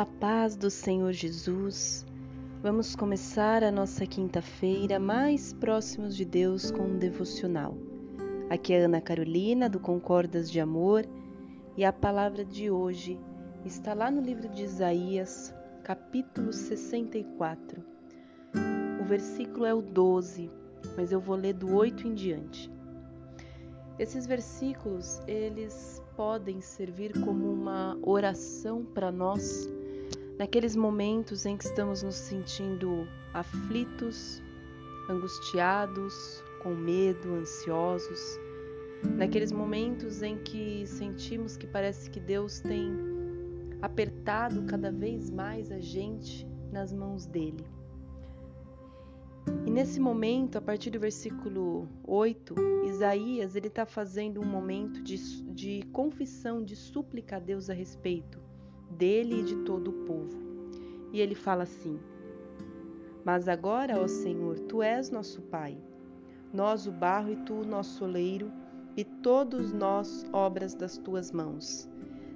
A paz do Senhor Jesus. Vamos começar a nossa quinta-feira mais próximos de Deus com um devocional. Aqui é Ana Carolina do Concordas de Amor e a palavra de hoje está lá no livro de Isaías, capítulo 64. O versículo é o 12, mas eu vou ler do 8 em diante. Esses versículos, eles podem servir como uma oração para nós naqueles momentos em que estamos nos sentindo aflitos, angustiados, com medo, ansiosos, naqueles momentos em que sentimos que parece que Deus tem apertado cada vez mais a gente nas mãos dele. E nesse momento, a partir do versículo 8, Isaías ele está fazendo um momento de, de confissão, de súplica a Deus a respeito dele e de todo o povo. E ele fala assim: Mas agora, ó Senhor, tu és nosso Pai, nós o barro e tu o nosso oleiro, e todos nós obras das tuas mãos.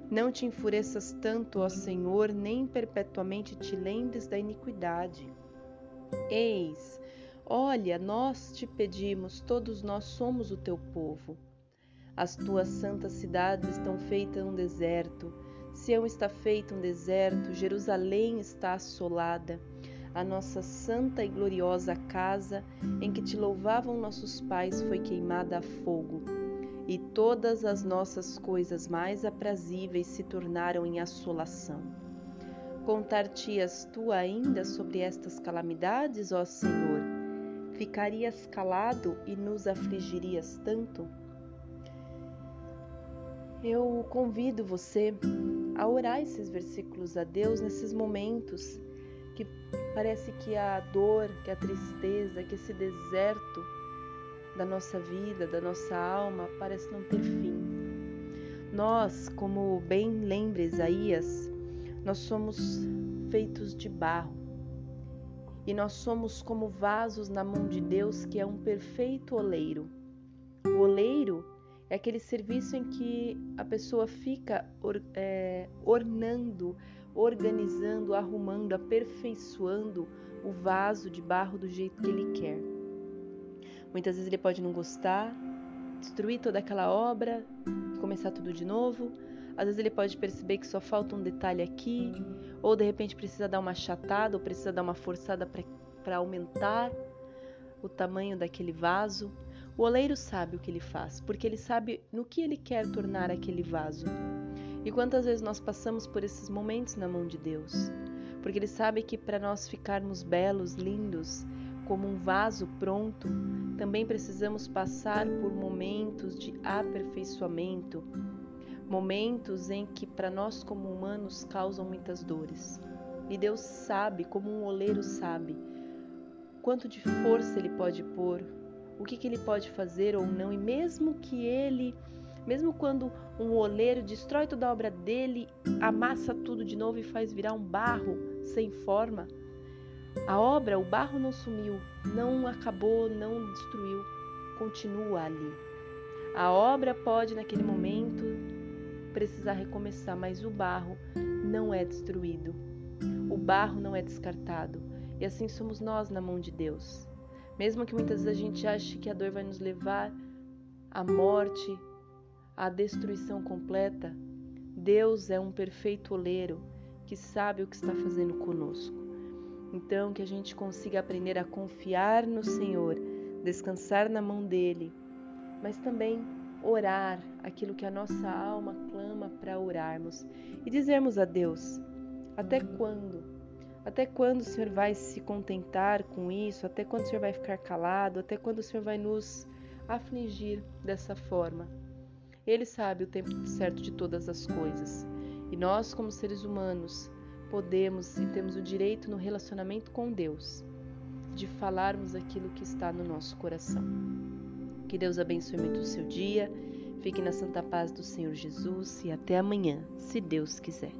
Não te enfureças tanto, ó Senhor, nem perpetuamente te lembres da iniquidade. Eis, olha, nós te pedimos, todos nós somos o teu povo. As tuas santas cidades estão feitas um deserto, Sião está feito um deserto, Jerusalém está assolada. A nossa santa e gloriosa casa, em que te louvavam nossos pais, foi queimada a fogo, e todas as nossas coisas mais aprazíveis se tornaram em assolação. Contar-te-as tu ainda sobre estas calamidades, ó Senhor? Ficarias calado e nos afligirias tanto? Eu convido você a orar esses versículos a Deus nesses momentos que parece que a dor, que a tristeza, que esse deserto da nossa vida, da nossa alma, parece não ter fim. Nós, como bem lembra Isaías, nós somos feitos de barro e nós somos como vasos na mão de Deus, que é um perfeito oleiro. O oleiro é aquele serviço em que a pessoa fica or, é, ornando, organizando, arrumando, aperfeiçoando o vaso de barro do jeito que ele quer. Muitas vezes ele pode não gostar, destruir toda aquela obra, começar tudo de novo. Às vezes ele pode perceber que só falta um detalhe aqui, ou de repente precisa dar uma achatada, ou precisa dar uma forçada para aumentar o tamanho daquele vaso. O oleiro sabe o que ele faz, porque ele sabe no que ele quer tornar aquele vaso. E quantas vezes nós passamos por esses momentos na mão de Deus? Porque ele sabe que para nós ficarmos belos, lindos, como um vaso pronto, também precisamos passar por momentos de aperfeiçoamento, momentos em que para nós como humanos causam muitas dores. E Deus sabe, como um oleiro sabe, quanto de força ele pode pôr, o que, que ele pode fazer ou não, e mesmo que ele, mesmo quando um oleiro destrói toda a obra dele, amassa tudo de novo e faz virar um barro sem forma, a obra, o barro não sumiu, não acabou, não destruiu, continua ali. A obra pode, naquele momento, precisar recomeçar, mas o barro não é destruído. O barro não é descartado. E assim somos nós na mão de Deus. Mesmo que muitas vezes a gente ache que a dor vai nos levar à morte, à destruição completa, Deus é um perfeito oleiro que sabe o que está fazendo conosco. Então, que a gente consiga aprender a confiar no Senhor, descansar na mão dele, mas também orar aquilo que a nossa alma clama para orarmos e dizermos a Deus: até quando? Até quando o Senhor vai se contentar com isso? Até quando o Senhor vai ficar calado? Até quando o Senhor vai nos afligir dessa forma? Ele sabe o tempo certo de todas as coisas. E nós, como seres humanos, podemos e temos o direito no relacionamento com Deus de falarmos aquilo que está no nosso coração. Que Deus abençoe muito o seu dia. Fique na santa paz do Senhor Jesus e até amanhã, se Deus quiser.